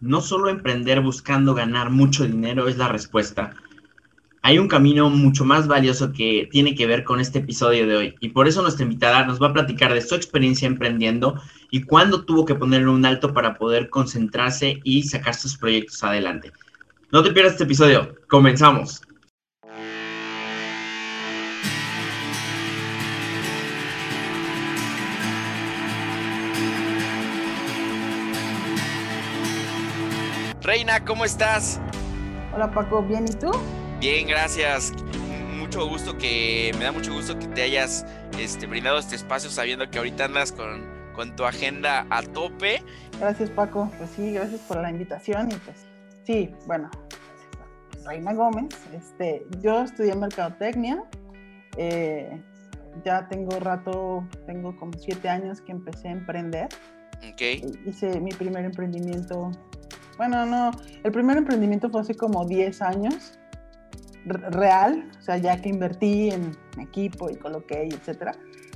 no solo emprender buscando ganar mucho dinero es la respuesta. Hay un camino mucho más valioso que tiene que ver con este episodio de hoy y por eso nuestra invitada nos va a platicar de su experiencia emprendiendo y cuándo tuvo que ponerle un alto para poder concentrarse y sacar sus proyectos adelante. No te pierdas este episodio, comenzamos. Reina, ¿cómo estás? Hola Paco, ¿bien y tú? Bien, gracias. Mucho gusto que, me da mucho gusto que te hayas este, brindado este espacio sabiendo que ahorita andas con, con tu agenda a tope. Gracias Paco, pues sí, gracias por la invitación y pues sí, bueno, Reina Gómez, este, yo estudié mercadotecnia, eh, ya tengo rato, tengo como siete años que empecé a emprender. Ok. Hice mi primer emprendimiento bueno, no, el primer emprendimiento fue hace como 10 años, real, o sea, ya que invertí en equipo y coloqué y etcétera.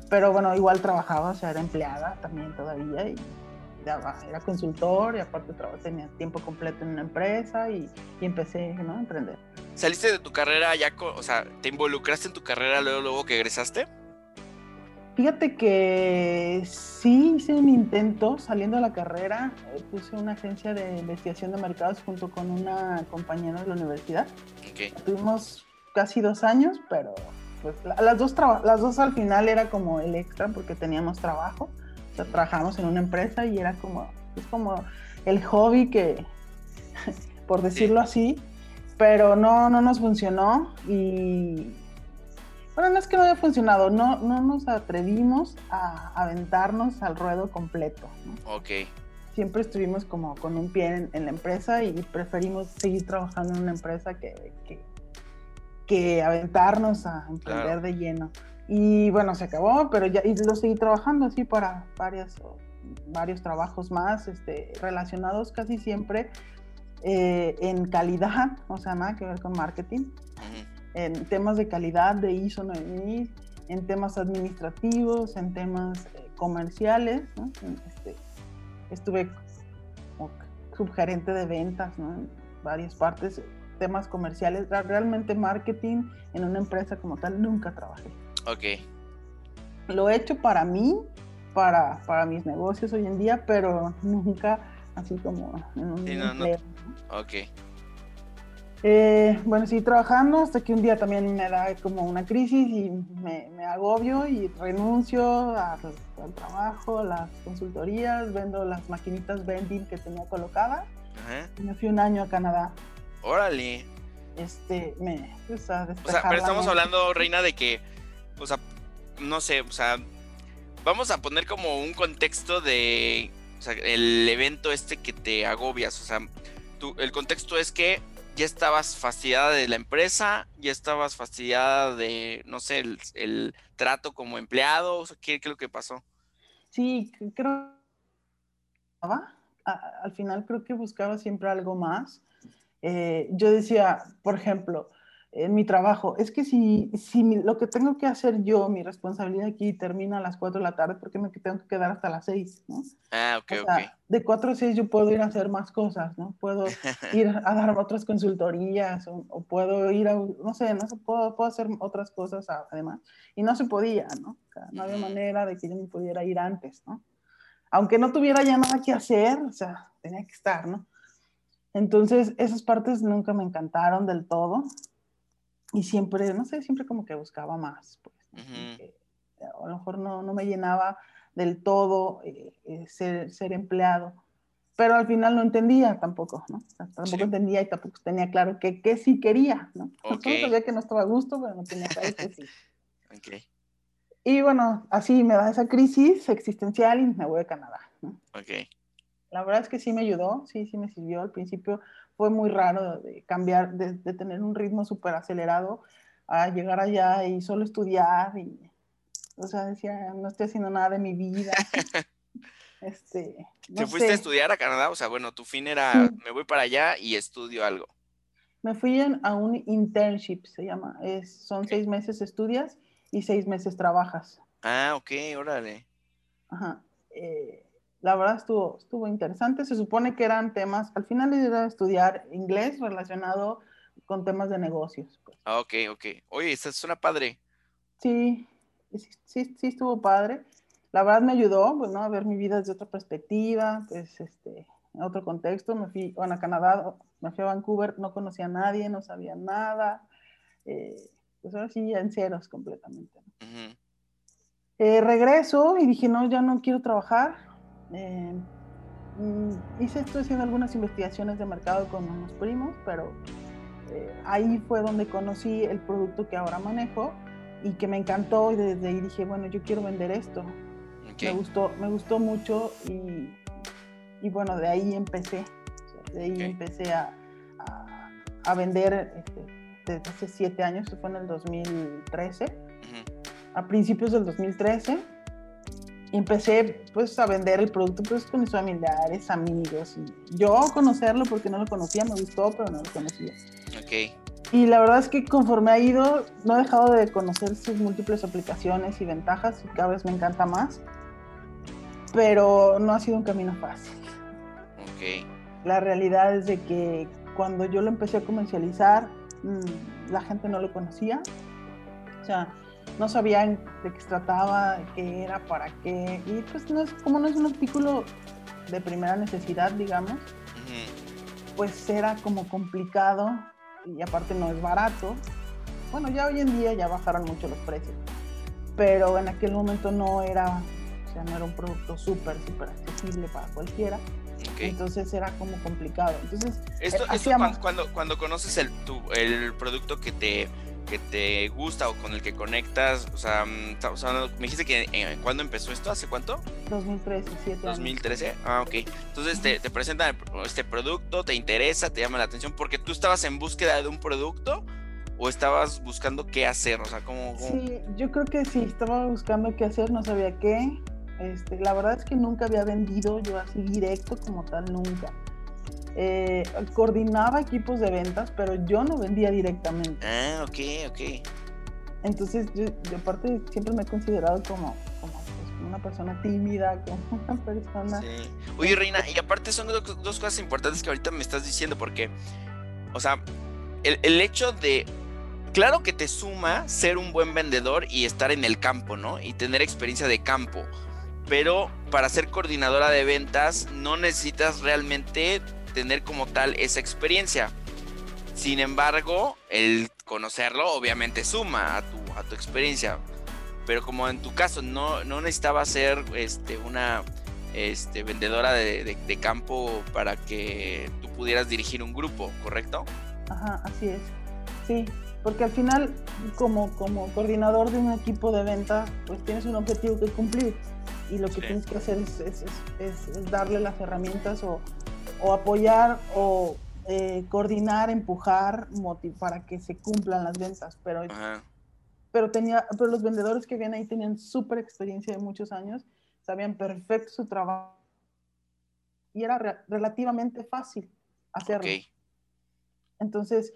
Pero bueno, igual trabajaba, o sea, era empleada también todavía y era consultor y aparte tenía tiempo completo en una empresa y, y empecé a emprender. ¿Saliste de tu carrera ya, o sea, te involucraste en tu carrera luego, luego que egresaste? Fíjate que sí hice un intento saliendo de la carrera, eh, puse una agencia de investigación de mercados junto con una compañera de la universidad. Tuvimos casi dos años, pero pues las dos, las dos al final era como el extra porque teníamos trabajo, o sea, trabajamos en una empresa y era como, es como el hobby que, por decirlo así, pero no, no nos funcionó y bueno, no es que no haya funcionado, no, no nos atrevimos a aventarnos al ruedo completo. Ok. Siempre estuvimos como con un pie en, la empresa y preferimos seguir trabajando en una empresa que, que, aventarnos a emprender de lleno. Y bueno, se acabó, pero ya y lo seguí trabajando así para varias, varios trabajos más este, relacionados casi siempre eh, en calidad, o sea, nada que ver con marketing en temas de calidad de ISO 9000, en temas administrativos, en temas eh, comerciales. Este, estuve como subgerente de ventas en varias partes, temas comerciales. Realmente marketing en una empresa como tal nunca trabajé. Ok. Lo he hecho para mí, para, para mis negocios hoy en día, pero nunca así como en un empleo. Ok. Eh, bueno, sí, trabajando hasta que un día también me da como una crisis y me, agobio y renuncio al, trabajo, a las consultorías, vendo las maquinitas vending que tenía colocadas. Y me fui un año a Canadá. Órale. Este, me, pues, a O sea, pero estamos hablando, Reina, de que, o sea, no sé, o sea, vamos a poner como un contexto de, o sea, el evento este que te agobias, o sea, el contexto es que ya estabas fastidiada de la empresa, ya estabas fastidiada de, no sé, el, trato como empleado, ¿qué, es lo que pasó? Sí, creo al final creo que buscaba siempre algo más. Eh, yo decía, por ejemplo, en mi trabajo. Es que si, si lo que tengo que hacer yo, mi responsabilidad aquí termina a las 4 de la tarde, ¿por qué me tengo que quedar hasta las 6? ¿no? Ah, ok, o sea, De 4 a 6 yo puedo ir a hacer más cosas, ¿no? Puedo ir a dar otras consultorías o, puedo ir a, no sé, no sé, puedo, puedo hacer otras cosas además. Y no se podía, ¿no? O sea, no había manera de que yo me pudiera ir antes, ¿no? Aunque no tuviera ya nada que hacer, o sea, tenía que estar, ¿no? Entonces, esas partes nunca me encantaron del todo y siempre, no sé, siempre como que buscaba más, pues. a lo mejor no, no, me llenaba del todo eh, eh, ser, ser, empleado, pero al final no entendía tampoco, ¿no? tampoco entendía y tampoco tenía claro que, que sí quería, ¿no? Okay. Sabía que no estaba a gusto, pero no tenía claro que sí. okay. Y bueno, así me da esa crisis existencial y me voy a Canadá, ¿no? Okay. La verdad es que sí me ayudó, sí, sí me sirvió. Al principio fue muy raro de cambiar, de, tener un ritmo súper acelerado a llegar allá y solo estudiar y, o sea, decía, no estoy haciendo nada de mi vida. este, ¿Te fuiste a estudiar a Canadá? O sea, bueno, tu fin era, me voy para allá y estudio algo. Me fui a un internship, se llama. Es, son seis meses estudias y seis meses trabajas. Ah, ok, órale. Ajá. Eh, la verdad estuvo, estuvo interesante. Se supone que eran temas, al final iba a estudiar inglés relacionado con temas de negocios. Pues. Ah, ok, ok. Oye, esta una padre. Sí, sí, sí estuvo padre. La verdad me ayudó, pues, ¿no? A ver mi vida desde otra perspectiva, pues, este, en otro contexto. Me fui, bueno, a Canadá, me fui a Vancouver, no conocía a nadie, no sabía nada. Eh, pues ahora sí, en ceros completamente. Eh, regreso y dije, no, ya no quiero trabajar. Eh, mm, hice, estoy haciendo algunas investigaciones de mercado con unos primos, pero ahí fue donde conocí el producto que ahora manejo y que me encantó y desde ahí dije, bueno, yo quiero vender esto. Me, gustó, me gustó mucho y, y bueno, de ahí empecé. de ahí empecé a, a, vender este, desde hace siete años, eso fue en el 2013, a principios del 2013. Y empecé pues a vender el producto pues con mis familiares, amigos. Y yo conocerlo porque no lo conocía, me gustó, pero no lo conocía. Ok. Y la verdad es que conforme ha ido, no he dejado de conocer sus múltiples aplicaciones y ventajas y cada vez me encanta más. Pero no ha sido un camino fácil. Ok. La realidad es de que cuando yo lo empecé a comercializar, mm, la gente no lo conocía. O sea, no sabían de qué se trataba, de qué era, para qué. Y pues no es, como no es un artículo de primera necesidad, digamos, pues era como complicado y aparte no es barato. Bueno, ya hoy en día ya bajaron mucho los precios, pero en aquel momento no era, o sea, no era un producto súper, súper accesible para cualquiera. Entonces era como complicado. Entonces, esto, eh, cuando, cuando, conoces el, tu, el producto que te, que te gusta o con el que conectas, o sea, mm, me dijiste que eh, ¿cuándo empezó esto? ¿Hace cuánto? 2013, 7 2013, ah, ok. Entonces te, te, presentan este producto, te interesa, te llama la atención, porque tú estabas en búsqueda de un producto o estabas buscando qué hacer, o sea, ¿cómo, Sí, yo creo que sí, estaba buscando qué hacer, no sabía qué. Este, la verdad es que nunca había vendido yo así directo como tal, nunca. Eh, coordinaba equipos de ventas, pero yo no vendía directamente. Ah, ok, ok. Entonces, yo, aparte siempre me he considerado como, como pues, una persona tímida, como una persona... Sí. Oye, Reina, y aparte son dos, cosas importantes que ahorita me estás diciendo, porque, o sea, el, el hecho de claro que te suma ser un buen vendedor y estar en el campo, ¿no? Y tener experiencia de campo. Pero para ser coordinadora de ventas no necesitas realmente tener como tal esa experiencia. Sin embargo, el conocerlo obviamente suma a tu, a tu experiencia. Pero como en tu caso no, no necesitaba ser este, una este, vendedora de, campo para que tú pudieras dirigir un grupo, ¿correcto? Ajá, así es. Sí, porque al final, como, como coordinador de un equipo de venta, pues tienes un objetivo que cumplir y lo que tienes que hacer es, es, es darle las herramientas o, o apoyar o eh, coordinar, empujar, para que se cumplan las ventas. Pero, pero, tenía, pero los vendedores que vienen ahí tenían súper experiencia de muchos años, sabían perfecto su trabajo y era relativamente fácil hacerlo. Entonces,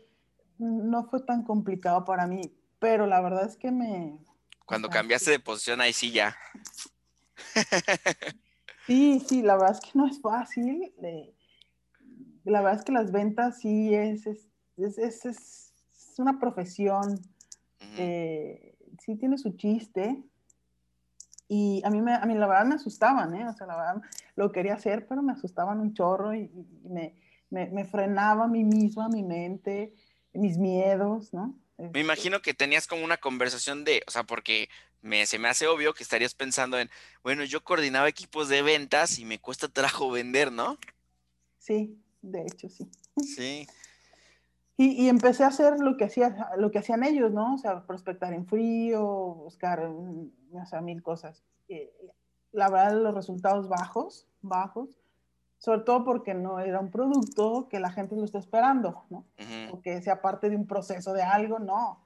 no fue tan complicado para mí, pero la verdad es que me... Cuando cambiaste de posición, ahí sí ya. Sí, sí, la verdad es que no es fácil. Eh, la verdad es que las ventas sí es, es, es, es, una profesión, eh, sí tiene su chiste. Y a mí, me, a mí la verdad me asustaban, ¿eh? O sea, la verdad lo quería hacer, pero me asustaban un chorro y, me, me, me, frenaba a mí misma, mi mente, mis miedos, ¿no? Me este imagino que tenías como una conversación de, o sea, porque me, se me hace obvio que estarías pensando en, bueno, yo coordinaba equipos de ventas y me cuesta trabajo vender, ¿no? Sí, de hecho, sí. Sí. Y, empecé a hacer lo que, hacía, lo que hacían ellos, ¿no? O sea, prospectar en frío, buscar, mm, o sea, mil cosas. Eh, la verdad, los resultados bajos, bajos, sobre todo porque no era un producto que la gente lo esté esperando, ¿no? O que sea parte de un proceso de algo, no.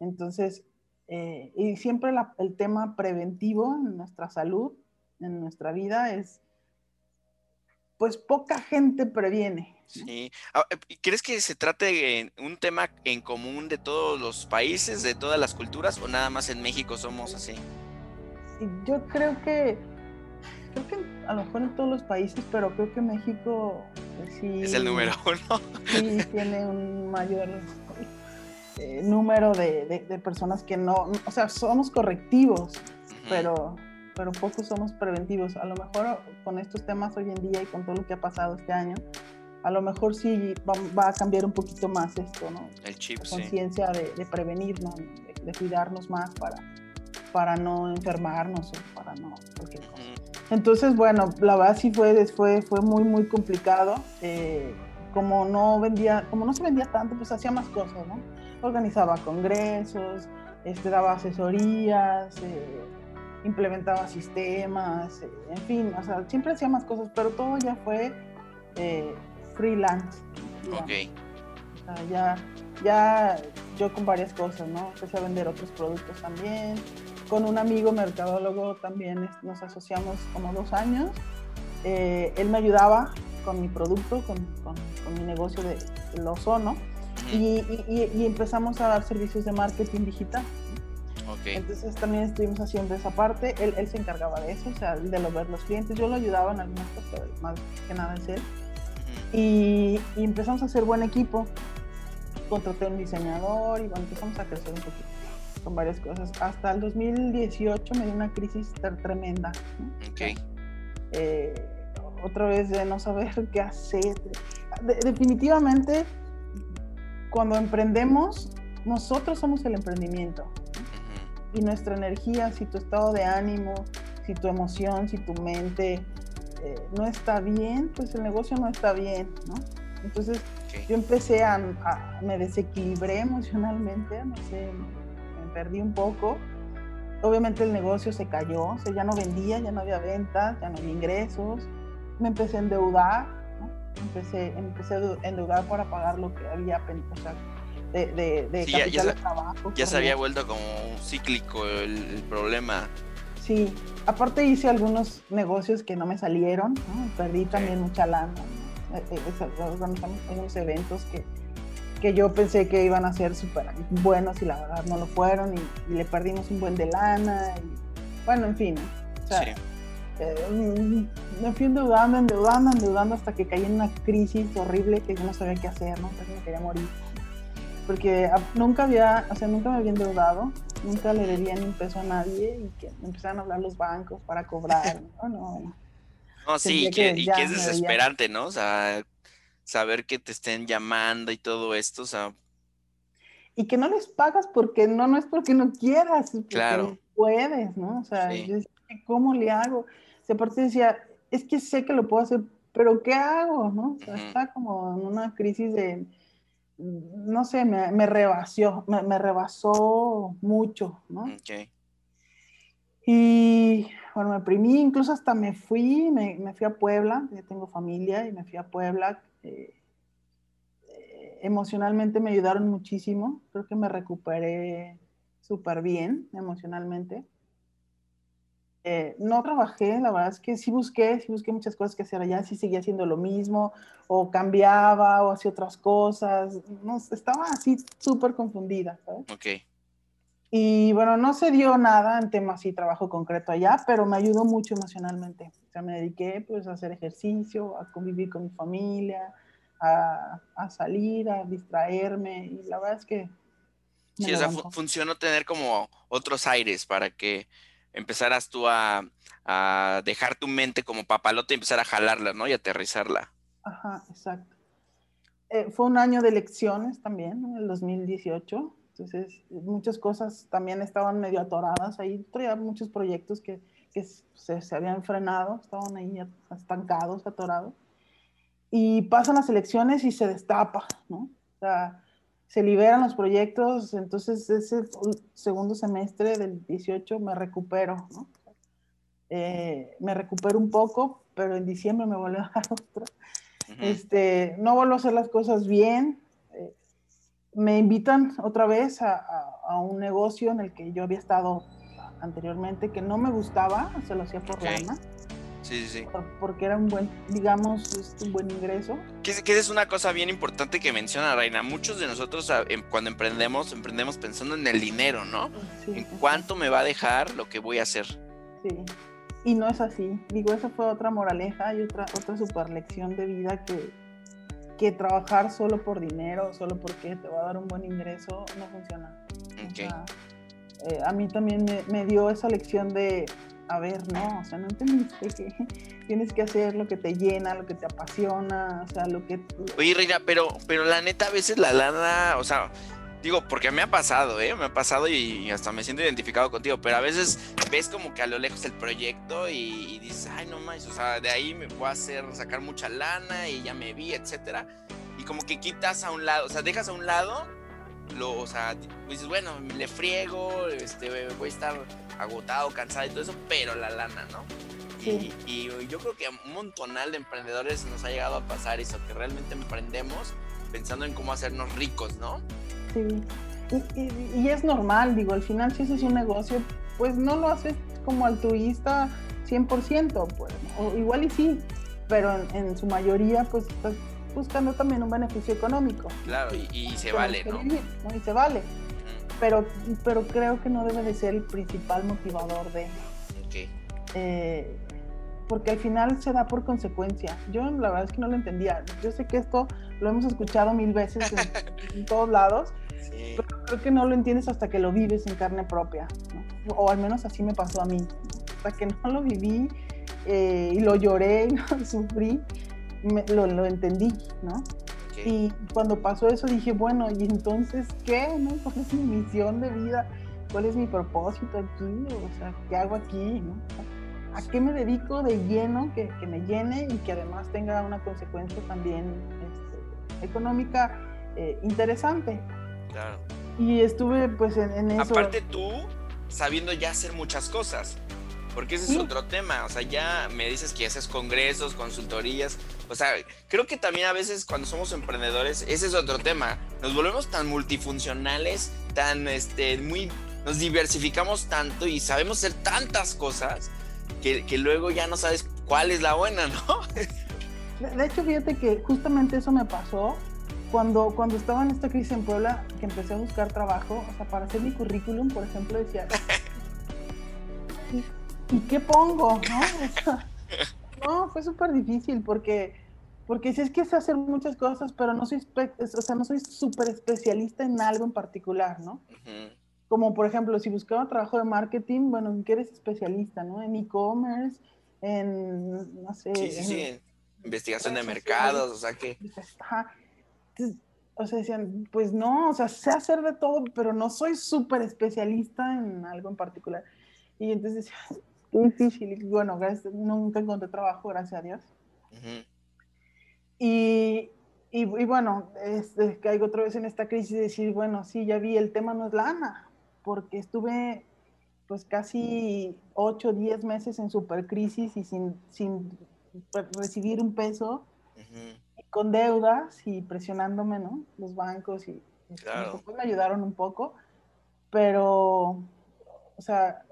Entonces, eh, y siempre el tema preventivo en nuestra salud, en nuestra vida, es, pues poca gente previene. Sí. Ah, eh, ¿Crees que se trate de un tema en común de todos los países, de todas las culturas, o nada más en México somos así? Yo creo que creo que a lo mejor en todos los países, pero creo que México eh, sí. Es el número uno. Sí, tiene un mayor eh, número de, de, personas que no, o sea, somos correctivos, pero, pero pocos somos preventivos. A lo mejor con estos temas hoy en día y con todo lo que ha pasado este año, a lo mejor sí va, a cambiar un poquito más esto, ¿no? El chip, La conciencia de, de, prevenirnos, de, cuidarnos más para, para no enfermarnos o para no Entonces, bueno, la verdad sí fue, fue, fue muy, muy complicado. Eh, como no vendía, como no se vendía tanto, pues hacía más cosas, ¿no? Organizaba congresos, este, daba asesorías, eh, implementaba sistemas, eh, en fin, o sea, siempre hacía más cosas, pero todo ya fue freelance. Ok. ya, ya yo con varias cosas, ¿no? Empecé a vender otros productos también. Con un amigo mercadólogo también nos asociamos como dos años. Eh, él me ayudaba con mi producto, con, con, mi negocio de, de ozono. Y, y, empezamos a dar servicios de marketing digital. Okay. Entonces también estuvimos haciendo esa parte. Él, él se encargaba de eso, o sea, de lo ver los clientes. Yo lo ayudaba en algunas cosas, pero más que nada es él. Y, empezamos a hacer buen equipo. Contraté un diseñador y bueno, empezamos a crecer un poquito con varias cosas. Hasta el 2018 me dio una crisis tremenda. Eh, otra vez de no saber qué hacer. definitivamente, cuando emprendemos, nosotros somos el emprendimiento. Y nuestra energía, si tu estado de ánimo, si tu emoción, si tu mente, eh, no está bien, pues el negocio no está bien, ¿no? Entonces yo empecé a, me desequilibré emocionalmente, no sé, me, perdí un poco. Obviamente el negocio se cayó, o sea, ya no vendía, ya no había ventas, ya no había ingresos. Me empecé a endeudar, ¿no? empecé, empecé a endeudar para pagar lo que había, o sea, de, de, de capital ya, de trabajo. Ya se había vuelto como cíclico el, el problema. Sí, aparte hice algunos negocios que no me salieron, perdí también mucha lana. Eh, eh, organizamos unos eventos que, que yo pensé que iban a ser súper buenos y la verdad no lo fueron y, le perdimos un buen de lana. Y, bueno, en fin. O sea, eh, mm, me fui endeudando, endeudando, endeudando hasta que caí en una crisis horrible que yo no sabía qué hacer, ¿no? me quería morir. Porque nunca había, o sea, nunca me había endeudado nunca le debía ni un peso a nadie y que empezaron a hablar los bancos para cobrar, ¿no? No, no sí, y que, es desesperante, ¿no? O sea, saber que te estén llamando y todo esto, o sea... Y que no les pagas porque no, no es porque no quieras, porque claro. puedes, ¿no? O sea, ¿cómo le hago? O sea, aparte decía, es que sé que lo puedo hacer, pero ¿qué hago? ¿no? O sea, está como en una crisis de no sé, me, me rebasó, me, rebasó mucho, ¿no? Y bueno, me primí, incluso hasta me fui, me, fui a Puebla, ya tengo familia y me fui a Puebla. Eh, eh, emocionalmente me ayudaron muchísimo, creo que me recuperé súper bien emocionalmente. Eh, no trabajé, la verdad es que sí busqué, sí busqué muchas cosas que hacer allá, sí seguía haciendo lo mismo, o cambiaba, o hacía otras cosas, no, estaba así súper confundida, ¿sabes? Ok. Y bueno, no se dio nada en temas y trabajo concreto allá, pero me ayudó mucho emocionalmente. O sea, me dediqué pues a hacer ejercicio, a convivir con mi familia, a, a salir, a distraerme, y la verdad es que... Sí, o sea, funcionó tener como otros aires para que empezaras tú a, dejar tu mente como papalote y empezar a jalarla, ¿no? Y aterrizarla. Ajá, exacto. Eh, fue un año de elecciones también, en el 2018. Entonces, muchas cosas también estaban medio atoradas. Ahí traía muchos proyectos que, se, se, habían frenado, estaban ahí estancados, atorados. Y pasan las elecciones y se destapa, ¿no? O sea, se liberan los proyectos, entonces ese segundo semestre del 18 me recupero, ¿no? Eh, me recupero un poco, pero en diciembre me vuelve a dar otro. este, no vuelvo a hacer las cosas bien. Eh, me invitan otra vez a, a, un negocio en el que yo había estado anteriormente, que no me gustaba, se lo hacía por okay. lana. Sí, sí, sí. Porque era un buen, digamos, un buen ingreso. Que, que es una cosa bien importante que menciona Reina. Muchos de nosotros ah, em, cuando emprendemos, emprendemos pensando en el dinero, ¿no? en cuánto me va a dejar lo que voy a hacer. Sí. y no es así. Digo, esa fue otra moraleja y otra, otra super lección de vida que, que trabajar solo por dinero, solo porque te va a dar un buen ingreso, no funciona. Eh, a mí también me, me, dio esa lección de, a ver, no, o sea, no entendiste que tienes que hacer lo que te llena, lo que te apasiona, o sea, lo que... Oye, Reina, pero, pero la neta, a veces la lana, o sea, digo, porque me ha pasado, ¿eh? Me ha pasado y hasta me siento identificado contigo, pero a veces ves como que a lo lejos el proyecto y, dices, ay, no más, o sea, de ahí me puedo hacer, sacar mucha lana y ya me vi, etcétera. Y como que quitas a un lado, o sea, dejas a un lado, lo, o sea, dices, bueno, le friego, este, voy a estar agotado, cansado y todo eso, pero la lana, ¿no? Y, y, yo creo que un montonal de emprendedores nos ha llegado a pasar eso, que realmente emprendemos pensando en cómo hacernos ricos, ¿no? Y, es normal, digo, al final si haces un negocio, pues no lo haces como altruista 100%, pues, o igual y sí, pero en, su mayoría pues estás buscando también un beneficio económico. Claro, y, se vale, ¿no? Y se vale. Pero, pero creo que no debe de ser el principal motivador de... Eh, porque al final se da por consecuencia. Yo la verdad es que no lo entendía. Yo sé que esto lo hemos escuchado mil veces en, todos lados, pero creo que no lo entiendes hasta que lo vives en carne propia. O al menos así me pasó a mí. Hasta que no lo viví eh, y lo lloré y lo sufrí, lo, lo, entendí, ¿no? Y cuando pasó eso dije, bueno, ¿y entonces qué? ¿no? ¿Cuál es mi misión de vida? ¿Cuál es mi propósito aquí? O sea, ¿qué hago aquí? ¿no? a qué me dedico de lleno, que, que, me llene y que además tenga una consecuencia también este, económica eh, interesante. Claro. Y estuve pues en, eso. Aparte tú, sabiendo ya hacer muchas cosas, porque ese es otro tema, o sea, ya me dices que haces congresos, consultorías, o sea, creo que también a veces cuando somos emprendedores, ese es otro tema, nos volvemos tan multifuncionales, tan, este, muy, nos diversificamos tanto y sabemos hacer tantas cosas que, luego ya no sabes cuál es la buena, ¿no? De hecho, fíjate que justamente eso me pasó cuando, cuando estaba en esta crisis en Puebla, que empecé a buscar trabajo, o sea, para hacer mi currículum, por ejemplo, decía, ¿y, qué pongo? ¿No? no, fue súper difícil porque, porque si es que sé hacer muchas cosas, pero no soy, o sea, no soy súper especialista en algo en particular, ¿no? como por ejemplo, si buscaba trabajo de marketing, bueno, ¿en qué eres especialista, no? En e-commerce, en, no sé. Sí, sí, sí, investigación de mercados, o sea que... o sea, decían, pues no, o sea, sé hacer de todo, pero no soy súper especialista en algo en particular. Y entonces decía, difícil. Y bueno, nunca encontré trabajo, gracias a Dios. y, y, y, bueno, este, caigo otra vez en esta crisis de decir, bueno, sí, ya vi, el tema no es lana porque estuve pues casi 8 o 10 meses en supercrisis y sin, sin recibir un peso, con deudas y presionándome, ¿no? Los bancos y claro. me ayudaron un poco, pero, o sea,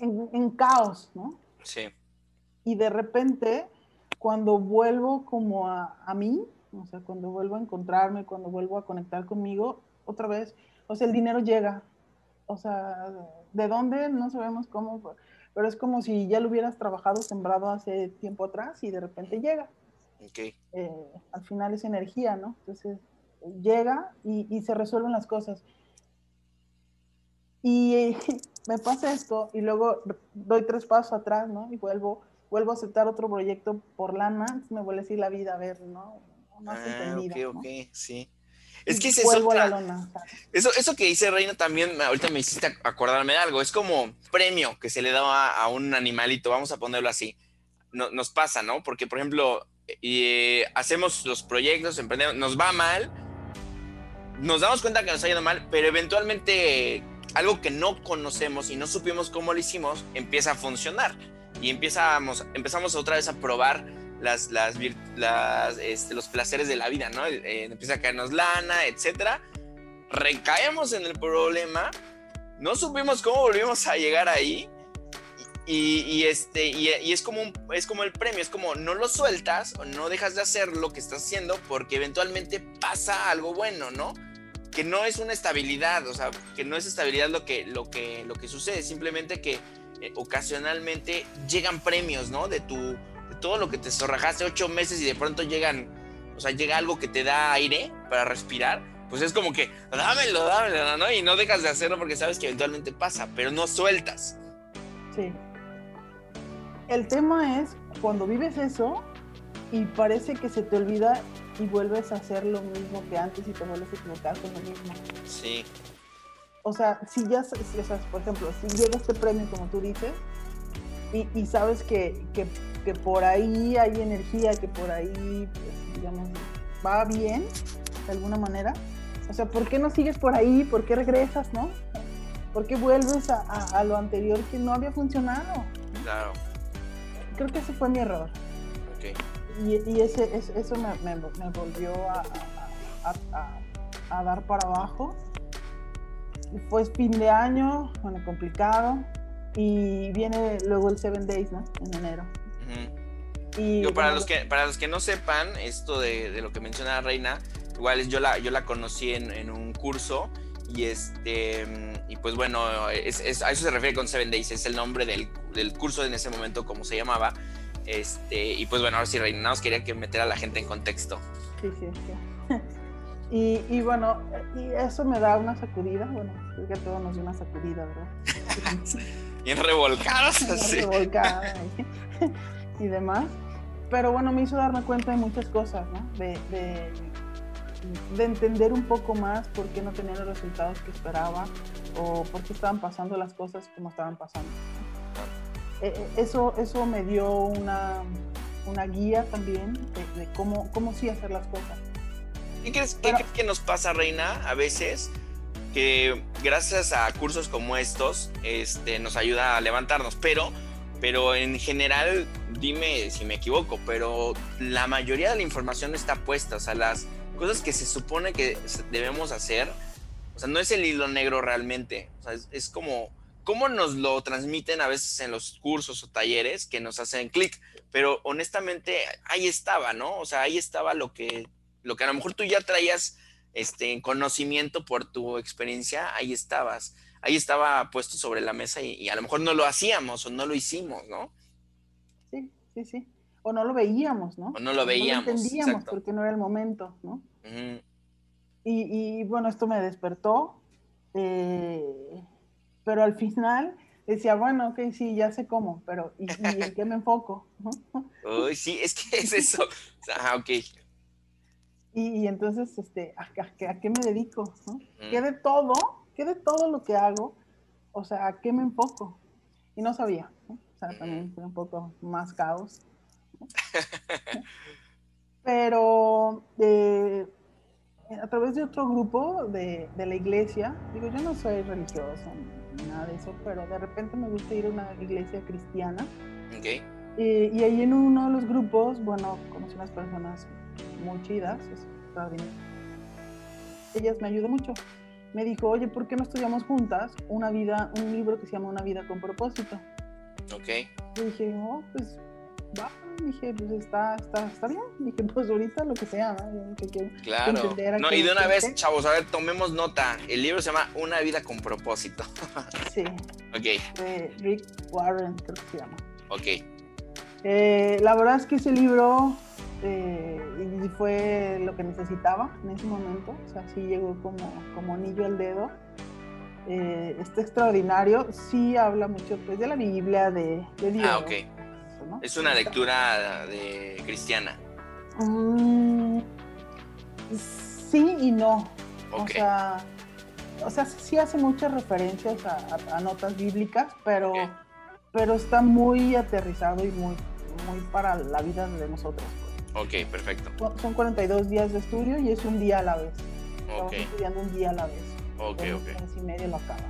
en, caos, ¿no? Sí. Y de repente, cuando vuelvo como a, a mí, o sea, cuando vuelvo a encontrarme, cuando vuelvo a conectar conmigo, otra vez, o sea, el dinero llega. O sea, ¿de dónde? No sabemos cómo, pero es como si ya lo hubieras trabajado, sembrado hace tiempo atrás y de repente llega. Okay. Eh, al final es energía, ¿no? Entonces llega y, se resuelven las cosas. Y me pasa esto y luego doy tres pasos atrás, ¿no? Y vuelvo, vuelvo a aceptar otro proyecto por lana, me vuelve a decir la vida, a ver, ¿no? No has ah, entendido. Ok, ok, sí. Es que es eso, eso, eso que dice Reina también, ahorita me hiciste acordarme de algo. Es como premio que se le da a, un animalito, vamos a ponerlo así. No, nos pasa, ¿no? Porque, por ejemplo, eh, hacemos los proyectos, emprendemos, nos va mal, nos damos cuenta que nos ha ido mal, pero eventualmente algo que no conocemos y no supimos cómo lo hicimos empieza a funcionar y empezamos, empezamos otra vez a probar las, las, este, los placeres de la vida, ¿no? Eh, empieza a caernos lana, etcétera. Recaemos en el problema, no supimos cómo volvimos a llegar ahí. Y, este, y, es, como es como el premio, es como no lo sueltas o no dejas de hacer lo que estás haciendo porque eventualmente pasa algo bueno, ¿no? Que no es una estabilidad, o sea, que no es estabilidad lo que, lo que, lo que sucede, simplemente que eh, ocasionalmente llegan premios, ¿no? De tu, de todo lo que te zorrajaste ocho meses y de pronto llegan, o sea, llega algo que te da aire para respirar, pues es como que, dámelo, dámelo, ¿no? Y no dejas de hacerlo porque sabes que eventualmente pasa, pero no sueltas. Sí. El tema es cuando vives eso y parece que se te olvida y vuelves a hacer lo mismo que antes y te vuelves a equivocar con lo mismo. Sí. O sea, si ya, o sea, por ejemplo, si llega este premio, como tú dices, y, y sabes que, que, que, por ahí hay energía, que por ahí, pues, digamos, va bien, de alguna manera, o sea, ¿por qué no sigues por ahí? ¿Por qué regresas, no? ¿Por qué vuelves a, a, a lo anterior que no había funcionado? Claro. Creo que ese fue mi error. Ok. Y, y ese, es, eso me, me, me volvió a, a, dar para abajo. Fue fin de año, bueno, complicado. Y viene luego el Seven Days, ¿no? En enero. Uh -huh. y, Yo, para, bueno, los que, para los que no sepan esto de, de, lo que menciona la Reina, igual yo la, yo la conocí en, en un curso y este y pues bueno es, es, a eso se refiere con Seven Days es el nombre del, del, curso en ese momento como se llamaba este y pues bueno ahora sí Reina nos quería que meter a la gente en contexto. Sí sí sí. Y, y bueno y eso me da una sacudida bueno creo que a todos nos dio una sacudida verdad bien revolcados así. revolcada y, y demás. Pero bueno me hizo darme cuenta de muchas cosas no de, de de entender un poco más por qué no tenía los resultados que esperaba o por qué estaban pasando las cosas como estaban pasando. Eso, eso me dio una, una guía también de, de, cómo, cómo sí hacer las cosas. ¿Qué crees, ¿Qué crees que nos pasa, Reina, a veces? Que gracias a cursos como estos este, nos ayuda a levantarnos, pero, pero en general, dime si me equivoco, pero la mayoría de la información está puesta, o sea, las, cosas que se supone que debemos hacer, o sea, no es el hilo negro realmente, o sea, es, es como cómo nos lo transmiten a veces en los cursos o talleres que nos hacen clic, pero honestamente ahí estaba, ¿no? O sea, ahí estaba lo que, lo que a lo mejor tú ya traías este conocimiento por tu experiencia, ahí estabas, ahí estaba puesto sobre la mesa y, y a lo mejor no lo hacíamos o no lo hicimos, ¿no? Sí, sí, sí o no lo veíamos, ¿no? O no lo veíamos. No lo entendíamos exacto. porque no era el momento, ¿no? Uh -huh. y, y, bueno, esto me despertó, eh, pero al final decía, bueno, ok, sí, ya sé cómo, pero ¿y, y en qué me enfoco? Uy, sí, es que es eso. Ah, ok. Y, y entonces, este, ¿a, a, a, qué me dedico? ¿no? Uh -huh. ¿Qué de todo? ¿Qué de todo lo que hago? O sea, ¿a qué me enfoco? Y no sabía, ¿no? O sea, también fue un poco más caos. Pero eh, a través de otro grupo de, de, la iglesia, digo, yo no soy religiosa ni nada de eso, pero de repente me gusta ir a una iglesia cristiana. Okay. Eh, y ahí en uno de los grupos, bueno, conocí unas personas muy chidas, extraordinarias. Ellas me ayudan mucho. Me dijo, oye, ¿por qué no estudiamos juntas una vida, un libro que se llama Una vida con propósito? Ok. Y dije, oh, pues va, dije, pues está, está, está bien. Dije, pues ahorita lo que sea, ¿no? Que, que, claro. Que no, y de una vez, chavos, a ver, tomemos nota. El libro se llama Una vida con propósito. sí. Ok. De Rick Warren, creo que se llama. Ok. Eh, la verdad es que ese libro eh, fue lo que necesitaba en ese momento. O sea, sí llegó como, como anillo al dedo. Eh, está extraordinario. Sí habla mucho pues, de la Biblia, de, de Dios. Ah, Es una lectura de cristiana. Mm, sí y no. Okay. O sea, o sea, sí hace muchas referencias a, a, a notas bíblicas, pero, okay. pero está muy aterrizado y muy, muy para la vida de nosotros. Pues. Ok, perfecto. Son 42 días de estudio y es un día a la vez. Estamos estudiando un día a la vez. Ok, ok. y medio lo acaba.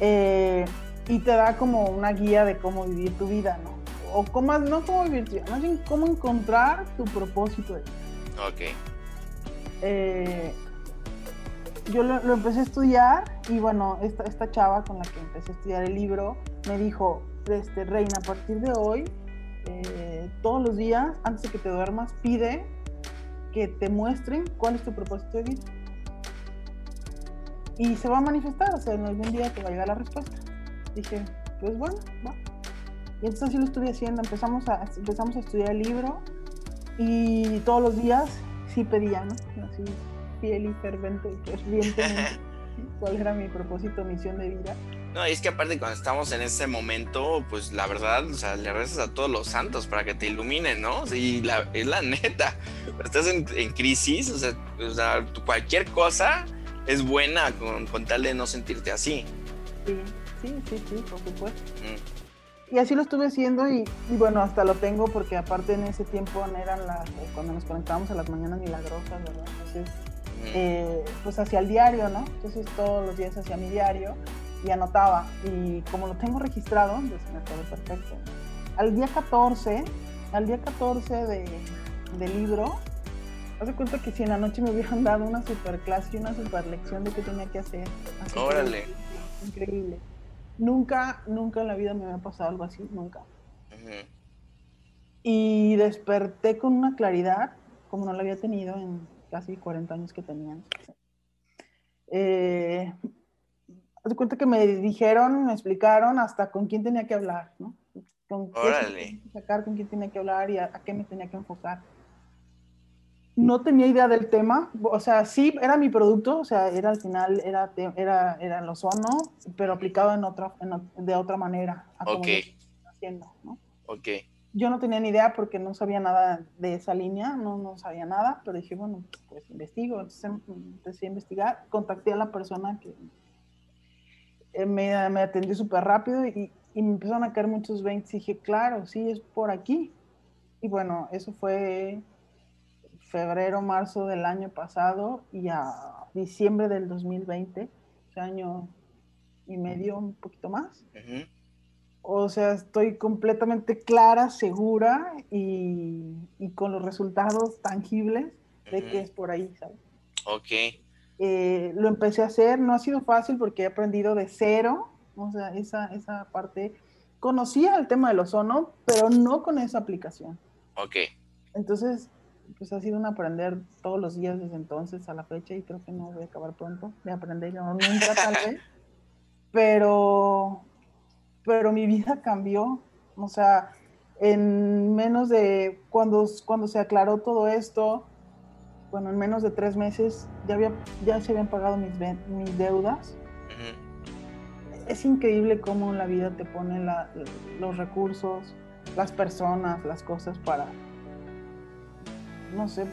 Eh, y te da como una guía de cómo vivir tu vida, ¿no? O cómo, no cómo vivir, más bien cómo encontrar tu propósito de vida. Ok. Eh, yo lo, lo, empecé a estudiar y bueno, esta, esta chava con la que empecé a estudiar el libro me dijo, este, Reina, a partir de hoy, eh, todos los días, antes de que te duermas, pide que te muestren cuál es tu propósito de vida. y se va a manifestar, o sea, en algún día te va a llegar la respuesta. Dije, pues bueno, va. Y entonces así lo estuve haciendo, empezamos a, empezamos a estudiar el libro y todos los días sí pedía, ¿no? Así, fiel y fervente, fervientemente, cuál era mi propósito, misión de vida. No, y es que aparte cuando estamos en ese momento, pues la verdad, o sea, le rezas a todos los santos para que te iluminen, ¿no? Sí, la, es la neta. Estás en, crisis, o sea, o sea, cualquier cosa es buena con, con, tal de no sentirte así. Sí, sí, sí, sí, por supuesto. Mm. Y así lo estuve haciendo y, y, bueno, hasta lo tengo porque aparte en ese tiempo no eran las, cuando nos conectábamos a las mañanas milagrosas, ¿verdad? Entonces, eh, pues hacia el diario, ¿no? Entonces todos los días hacia mi diario y anotaba. Y como lo tengo registrado, pues me quedó perfecto. Al día 14, al día 14 de, del libro, haz de cuenta que si en la noche me hubieran dado una super clase y una super lección de qué tenía que hacer. Órale. increíble. Nunca, nunca en la vida me había pasado algo así, nunca. Y desperté con una claridad como no la había tenido en casi 40 años que tenía. Eh, de cuenta que me dijeron, me explicaron hasta con quién tenía que hablar, ¿no? Con qué sacar, con quién tenía que hablar y a, qué me tenía que enfocar. No tenía idea del tema, o sea, sí, era mi producto, o sea, era al final, era, era, era el ozono, pero aplicado en otra, de otra manera. ok. Haciendo, ¿no? Ok. Yo no tenía ni idea porque no sabía nada de esa línea, no, no sabía nada, pero dije, bueno, pues investigo. Entonces empecé a investigar, contacté a la persona que, eh, me, me atendió súper rápido y, y, me empezaron a caer muchos 20 y dije, claro, sí, es por aquí. Y bueno, eso fue febrero, marzo del año pasado y a diciembre del 2020, o año y medio, un poquito más. O sea, estoy completamente clara, segura y, y con los resultados tangibles de que es por ahí, ¿sabes? Ok. Eh, lo empecé a hacer, no ha sido fácil porque he aprendido de cero, o sea, esa, esa parte, conocía el tema del ozono, pero no con esa aplicación. Ok. Entonces, pues ha sido un aprender todos los días desde entonces a la fecha y creo que no voy a acabar pronto de aprender, yo nunca tal vez, pero, pero mi vida cambió, o sea, en menos de cuando, cuando se aclaró todo esto, bueno, en menos de tres meses ya, había, ya se habían pagado mis, mis deudas. Es increíble cómo la vida te pone los recursos, las personas, las cosas para, no sé,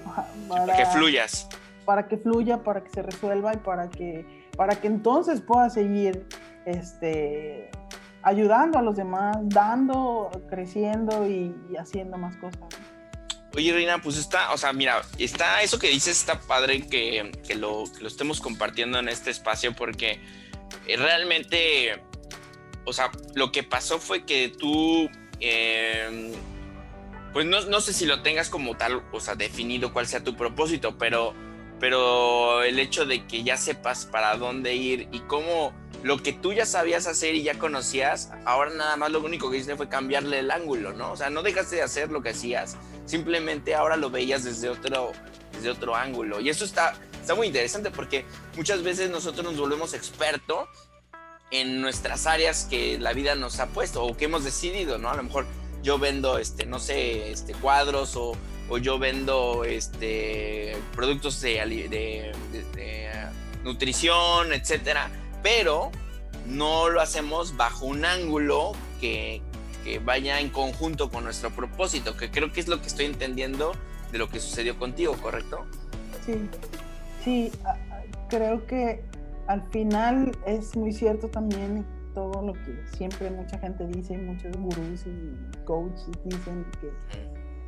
para, que fluyas. Para que fluya, para que se resuelva y para que, para que entonces puedas seguir este, ayudando a los demás, dando, creciendo y, y haciendo más cosas. Oye, Reina, pues está, o sea, mira, está eso que dices, está padre que, lo, estemos compartiendo en este espacio porque eh, realmente, o sea, lo que pasó fue que tú, em, pues no, no, sé si lo tengas como tal, o sea, definido cuál sea tu propósito, pero, pero el hecho de que ya sepas para dónde ir y cómo lo que tú ya sabías hacer y ya conocías, ahora nada más lo único que hiciste fue cambiarle el ángulo, ¿no? O sea, no dejaste de hacer lo que hacías, simplemente ahora lo veías desde otro, desde otro ángulo. Y eso está, está muy interesante porque muchas veces nosotros nos volvemos expertos en nuestras áreas que la vida nos ha puesto o que hemos decidido, ¿no? A lo mejor yo vendo, este, no sé, este, cuadros o, o yo vendo este, productos de, de, de nutrición, etcétera pero no lo hacemos bajo un ángulo que, vaya en conjunto con nuestro propósito, que creo que es lo que estoy entendiendo de lo que sucedió contigo, ¿correcto? Sí, sí, creo que al final es muy cierto también todo lo que siempre mucha gente dice, muchos gurús y coaches dicen que,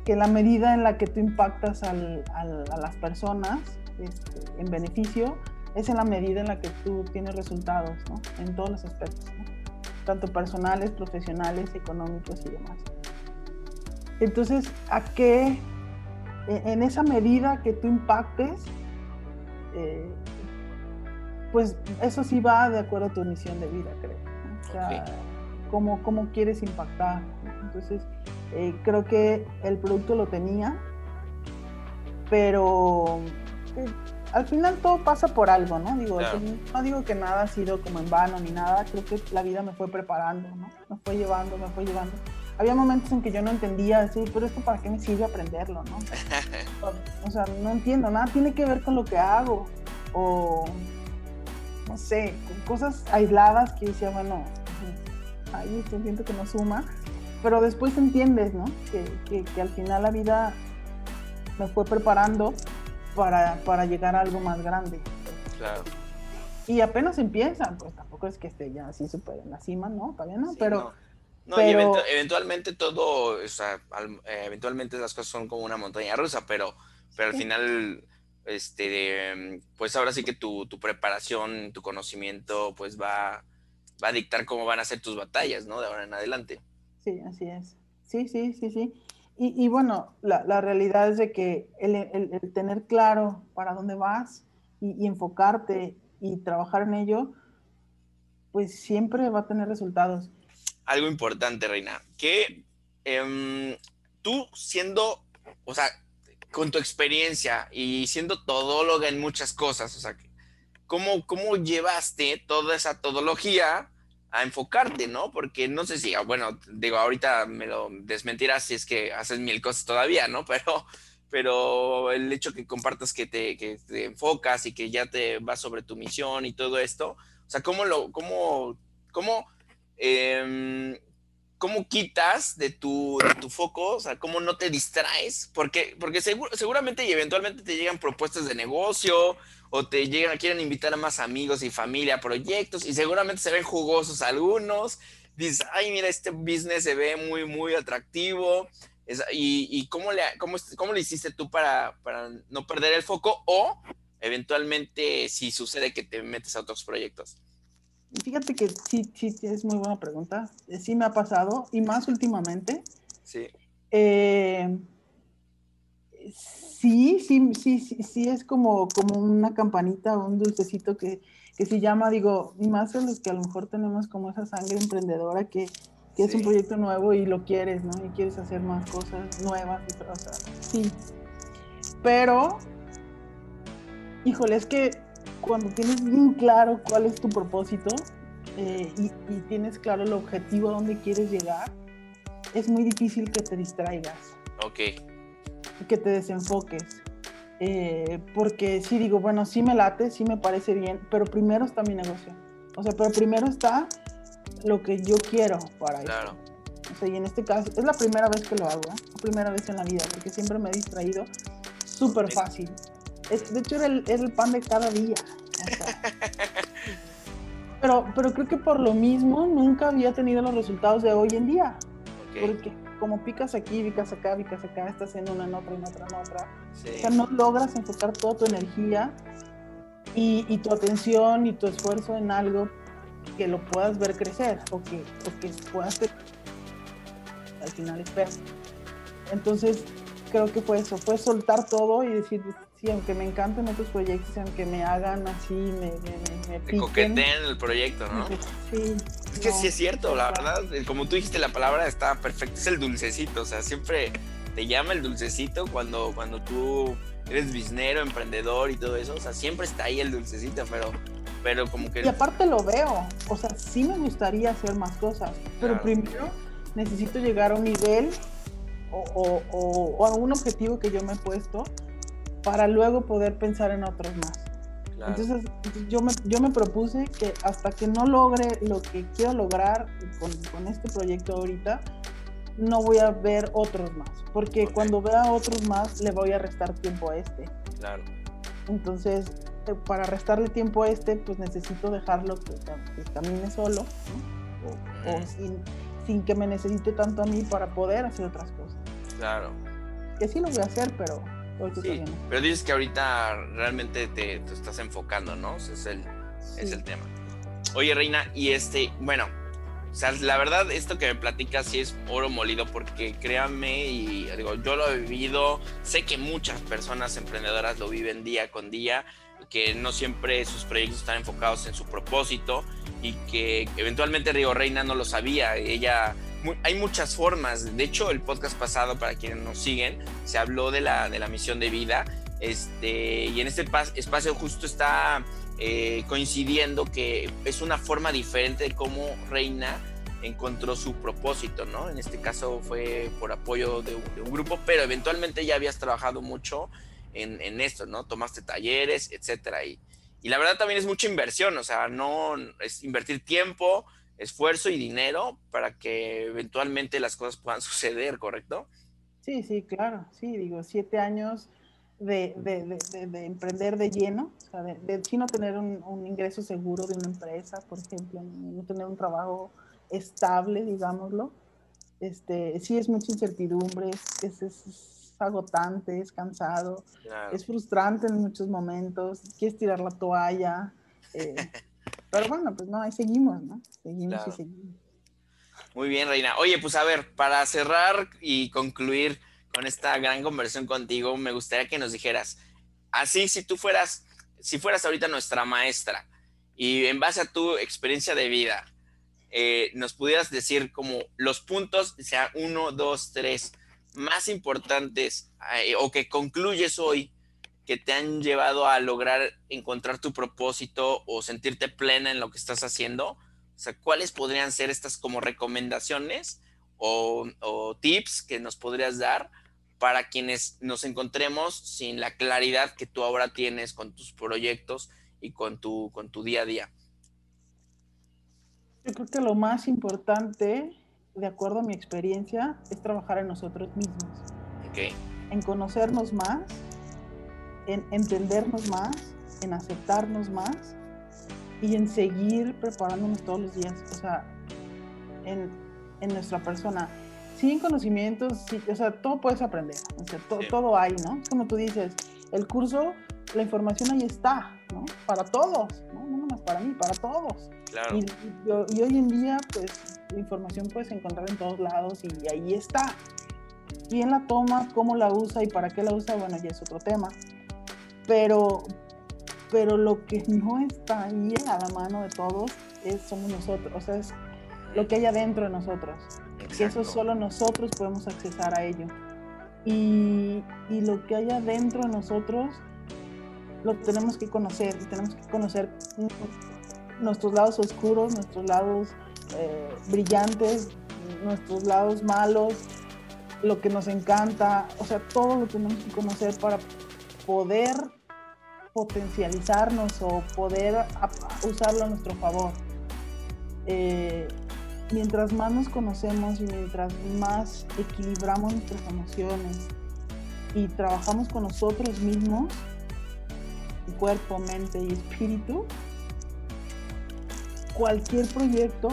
que la medida en la que tú impactas a las personas este, en beneficio, es en la medida en la que tú tienes resultados, ¿no? En todos los aspectos. Tanto personales, profesionales, económicos y demás. Entonces, ¿a qué, en esa medida que tú impactes, eh, pues eso sí va de acuerdo a tu misión de vida, creo. O sea, cómo, cómo, quieres impactar. Entonces, eh, creo que el producto lo tenía, pero eh, al final todo pasa por algo, ¿no? Digo, no digo que nada ha sido como en vano ni nada, creo que la vida me fue preparando, ¿no? Me fue llevando, me fue llevando. Había momentos en que yo no entendía, decir, pero esto para qué me sirve aprenderlo, ¿no? o sea, no entiendo, nada tiene que ver con lo que hago, o no sé, con cosas aisladas que decía, bueno, ahí siento que no suma, pero después entiendes, ¿no? Que, que al final la vida me fue preparando para, para llegar a algo más grande. Claro. Y apenas empiezan, pues tampoco es que esté ya así súper en la cima, ¿no? Todavía no, pero... No, Y eventualmente todo, o sea, eh, eventualmente las cosas son como una montaña rusa, pero, pero al final, este, pues ahora sí que tu, tu, preparación, tu conocimiento, pues va, va a dictar cómo van a ser tus batallas, ¿no? De ahora en adelante. Sí, así es. Sí, sí, sí, sí. Y, bueno, la, realidad es de que el, tener claro para dónde vas y, enfocarte y trabajar en ello, pues siempre va a tener resultados. Algo importante, Reina, que em, tú siendo, o sea, con tu experiencia y siendo todóloga en muchas cosas, o sea, ¿cómo, cómo llevaste toda esa todología a enfocarte, ¿no? Porque no sé si, ah, bueno, digo, ahorita me lo desmentirás si es que haces mil cosas todavía, ¿no? Pero, pero el hecho que compartas que te, que te enfocas y que ya te vas sobre tu misión y todo esto, o sea, ¿cómo lo, cómo, cómo, eh, cómo quitas de tu, de tu foco, o sea, cómo no te distraes? Porque, porque seguramente y eventualmente te llegan propuestas de negocio o te llegan, quieren invitar a más amigos y familia a proyectos y seguramente se ven jugosos algunos. Dices, ay, mira, este business se ve muy, muy atractivo. y, y cómo, le, cómo, cómo le hiciste tú para, para no perder el foco o eventualmente si sucede que te metes a otros proyectos? Fíjate que sí, sí, es muy buena pregunta. Sí me ha pasado y más últimamente. Sí. Eh, Sí, sí, sí, sí, sí, es como, como una campanita o un dulcecito que, que se llama, digo, y más a los que a lo mejor tenemos como esa sangre emprendedora que, que es un proyecto nuevo y lo quieres, ¿no? Y quieres hacer más cosas nuevas, o sea, sí. Pero, híjole, es que cuando tienes bien claro cuál es tu propósito eh, y, y tienes claro el objetivo a dónde quieres llegar, es muy difícil que te distraigas. Ok que te desenfoques. Eh, porque sí digo, bueno, sí me late, sí me parece bien, pero primero está mi negocio. O sea, pero primero está lo que yo quiero para claro. O sea, y en este caso, es la primera vez que lo hago, ¿eh? la primera vez en la vida, porque siempre me he distraído súper fácil. Es, de hecho, es el, pan de cada día. pero, pero creo que por lo mismo nunca había tenido los resultados de hoy en día. Porque como picas aquí, picas acá, picas acá, estás en una, en otra, en otra, en otra. O sea, no logras enfocar toda tu energía y, tu atención y tu esfuerzo en algo que lo puedas ver crecer o que, o que puedas al final es Entonces, creo que fue eso, fue soltar todo y decir, sí, aunque me encanten otros proyectos, aunque me hagan así, me, me, me, coqueteen el proyecto, ¿no? Sí. Es que sí es cierto, la verdad, como tú dijiste, la palabra está perfecta, es el dulcecito, o sea, siempre te llama el dulcecito cuando, cuando tú eres biznero, emprendedor y todo eso, o sea, siempre está ahí el dulcecito, pero, pero como que... Y aparte lo veo, o sea, sí me gustaría hacer más cosas, pero primero necesito llegar a un nivel o, o, a un objetivo que yo me he puesto para luego poder pensar en otros más. Entonces yo me, yo me propuse que hasta que no logre lo que quiero lograr con, con este proyecto ahorita, no voy a ver otros más, porque cuando vea otros más le voy a restar tiempo a este. Claro. Entonces, eh, para restarle tiempo a este, pues necesito dejarlo que, camine solo, o, sin, sin, que me necesite tanto a mí para poder hacer otras cosas. Claro. Que sí lo voy a hacer, pero Sí, pero dices que ahorita realmente te, estás enfocando, ¿no? es el, es el tema. Oye, Reina, y este, bueno, o sea, la verdad, esto que me platicas sí es oro molido, porque créanme, y digo, yo lo he vivido, sé que muchas personas emprendedoras lo viven día con día, que no siempre sus proyectos están enfocados en su propósito y que eventualmente Río Reina no lo sabía. Ella hay muchas formas. De hecho, el podcast pasado, para quienes nos siguen, se habló de la, de la misión de vida Este, y en este espacio justo está eh, coincidiendo que es una forma diferente de cómo Reina encontró su propósito, ¿no? En este caso fue por apoyo de un, grupo, pero eventualmente ya habías trabajado mucho en, esto, ¿no? Tomaste talleres, etcétera. Y, y la verdad también es mucha inversión, o sea, no es invertir tiempo, esfuerzo y dinero para que eventualmente las cosas puedan suceder, ¿correcto? Sí, sí, claro, sí, digo, siete años de, emprender de lleno, o sea, de, no tener un, ingreso seguro de una empresa, por ejemplo, no tener un trabajo estable, digámoslo. Este, sí es mucha incertidumbre, es, agotante, es cansado, es frustrante en muchos momentos, quieres tirar la toalla, eh, pero bueno, pues no, ahí seguimos, ¿no? Seguimos y seguimos. Muy bien, Reina. Oye, pues a ver, para cerrar y concluir, con esta gran conversación contigo, me gustaría que nos dijeras, así si tú fueras, si fueras ahorita nuestra maestra y en base a tu experiencia de vida, eh, nos pudieras decir como los puntos, sea uno, dos, tres, más importantes eh, o que concluyes hoy que te han llevado a lograr encontrar tu propósito o sentirte plena en lo que estás haciendo. O sea, ¿cuáles podrían ser estas como recomendaciones o, o tips que nos podrías dar para quienes nos encontremos sin la claridad que tú ahora tienes con tus proyectos y con tu, con tu día a día? Yo creo que lo más importante, de acuerdo a mi experiencia, es trabajar en nosotros mismos. Okay. En conocernos más, en entendernos más, en aceptarnos más y en seguir preparándonos todos los días, o sea, en, en nuestra persona sin conocimientos, o sea, todo puedes aprender, o sea, todo hay, ¿no? Como tú dices, el curso, la información ahí está, ¿no? Para todos, ¿no? No nomás para mí, para todos. Claro. Y, y, hoy en día, pues, la información puedes encontrar en todos lados y ahí está. ¿Quién la toma? ¿Cómo la usa? ¿Y para qué la usa? Bueno, ya es otro tema. Pero, pero lo que no está ahí a la mano de todos es, somos nosotros, o sea, es lo que hay adentro de nosotros. Y eso solo nosotros podemos accesar a ello. Y, y, lo que hay adentro de nosotros lo tenemos que conocer, tenemos que conocer nuestros lados oscuros, nuestros lados eh, brillantes, nuestros lados malos, lo que nos encanta, o sea, todo lo tenemos que conocer para poder potencializarnos o poder usarlo a nuestro favor. Eh, mientras más nos conocemos y mientras más equilibramos nuestras emociones y trabajamos con nosotros mismos, cuerpo, mente y espíritu, cualquier proyecto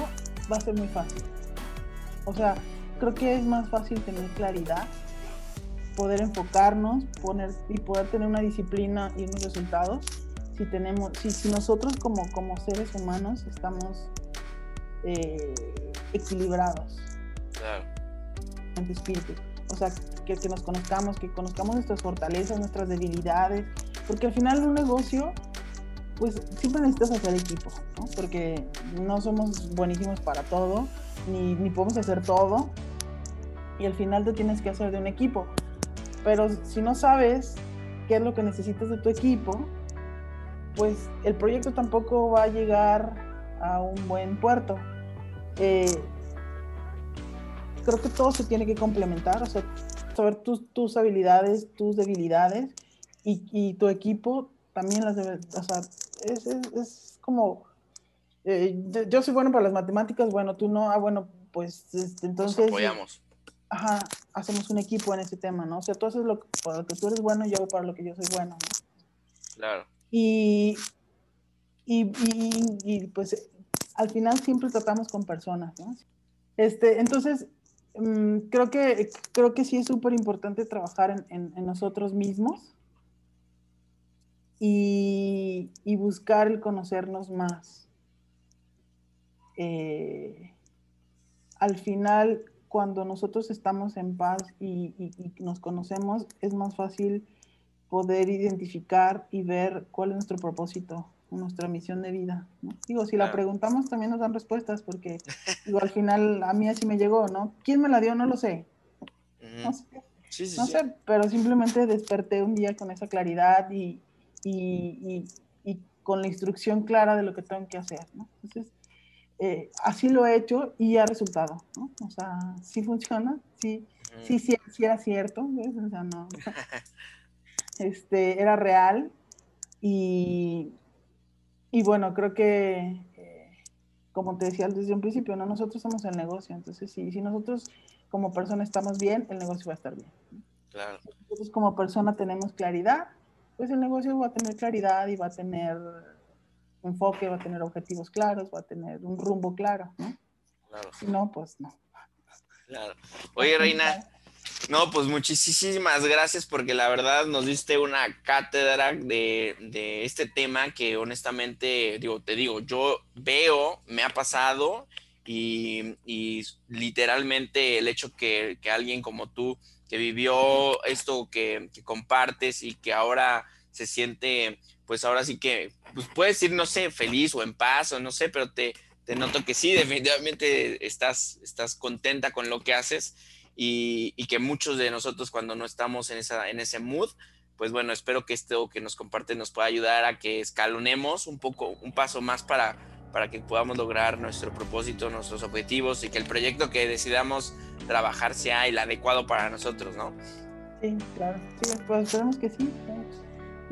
va a ser muy fácil. O sea, creo que es más fácil tener claridad, poder enfocarnos poner, y poder tener una disciplina y unos resultados si tenemos, si, si nosotros como, como seres humanos estamos eh, equilibrados claro. en tu espíritu. O sea, que, que, nos conozcamos, que conozcamos nuestras fortalezas, nuestras debilidades, porque al final un negocio, pues siempre necesitas hacer equipo, ¿no? Porque no somos buenísimos para todo, ni, ni podemos hacer todo, y al final te tienes que hacer de un equipo. Pero si no sabes qué es lo que necesitas de tu equipo, pues el proyecto tampoco va a llegar a un buen puerto. Eh, creo que todo se tiene que complementar, o sea, saber tus, tus habilidades, tus debilidades y, y, tu equipo también las debe, o sea, es, es, es como, eh, yo soy bueno para las matemáticas, bueno, tú no, ah, bueno, pues este, entonces... Nos apoyamos. Ajá, hacemos un equipo en ese tema, ¿no? O sea, tú haces lo, para lo que tú eres bueno, yo hago para lo que yo soy bueno, ¿no? Claro. Y, y, y, y pues al final siempre tratamos con personas, ¿no? Este, entonces, mm, creo, que, creo que sí es súper importante trabajar en, nosotros mismos y, buscar el conocernos más. Eh, al final, cuando nosotros estamos en paz y, y, nos conocemos, es más fácil poder identificar y ver cuál es nuestro propósito nuestra misión de vida. Digo, si la preguntamos también nos dan respuestas porque digo, al final a mí así me llegó, ¿no? ¿Quién me la dio? No lo sé. No sé. no sé, pero simplemente desperté un día con esa claridad y, con la instrucción clara de lo que tengo que hacer, ¿no? Entonces, eh, así lo he hecho y ha resultado, ¿no? O sea, sí funciona, sí, sí, sí, sí, era cierto, ¿ves? O sea, no, este, era real y, y bueno, creo que, eh, como te decía desde un principio, ¿no? Nosotros somos el negocio, entonces si, si nosotros como persona estamos bien, el negocio va a estar bien. Claro. Nosotros como persona tenemos claridad, pues el negocio va a tener claridad y va a tener enfoque, va a tener objetivos claros, va a tener un rumbo claro, ¿no? Claro. Si no, pues no. Claro. Oye, Reina, no, pues muchísimas gracias porque la verdad nos diste una cátedra de, de, este tema que honestamente, digo, te digo, yo veo, me ha pasado y, y literalmente el hecho que, que, alguien como tú, que vivió esto que, que, compartes y que ahora se siente, pues ahora sí que, pues puedes ir, no sé, feliz o en paz o no sé, pero te, te noto que sí, definitivamente estás, estás contenta con lo que haces y, que muchos de nosotros cuando no estamos en, esa, en ese mood, pues bueno, espero que esto que nos comparte nos pueda ayudar a que escalonemos un poco, un paso más para, para que podamos lograr nuestro propósito, nuestros objetivos y que el proyecto que decidamos trabajar sea el adecuado para nosotros, ¿no? Sí, claro. Pues esperemos que sí,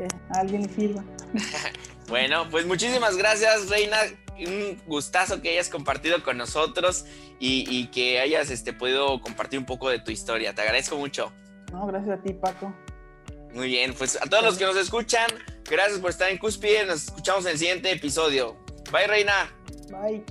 que a alguien le sirva. bueno, pues muchísimas gracias, Reina un gustazo que hayas compartido con nosotros y, que hayas este, podido compartir un poco de tu historia. Te agradezco mucho. No, gracias a ti, Paco. Muy bien, pues a todos los que nos escuchan, gracias por estar en Cúspide. Nos escuchamos en el siguiente episodio. Bye, Reina. Bye.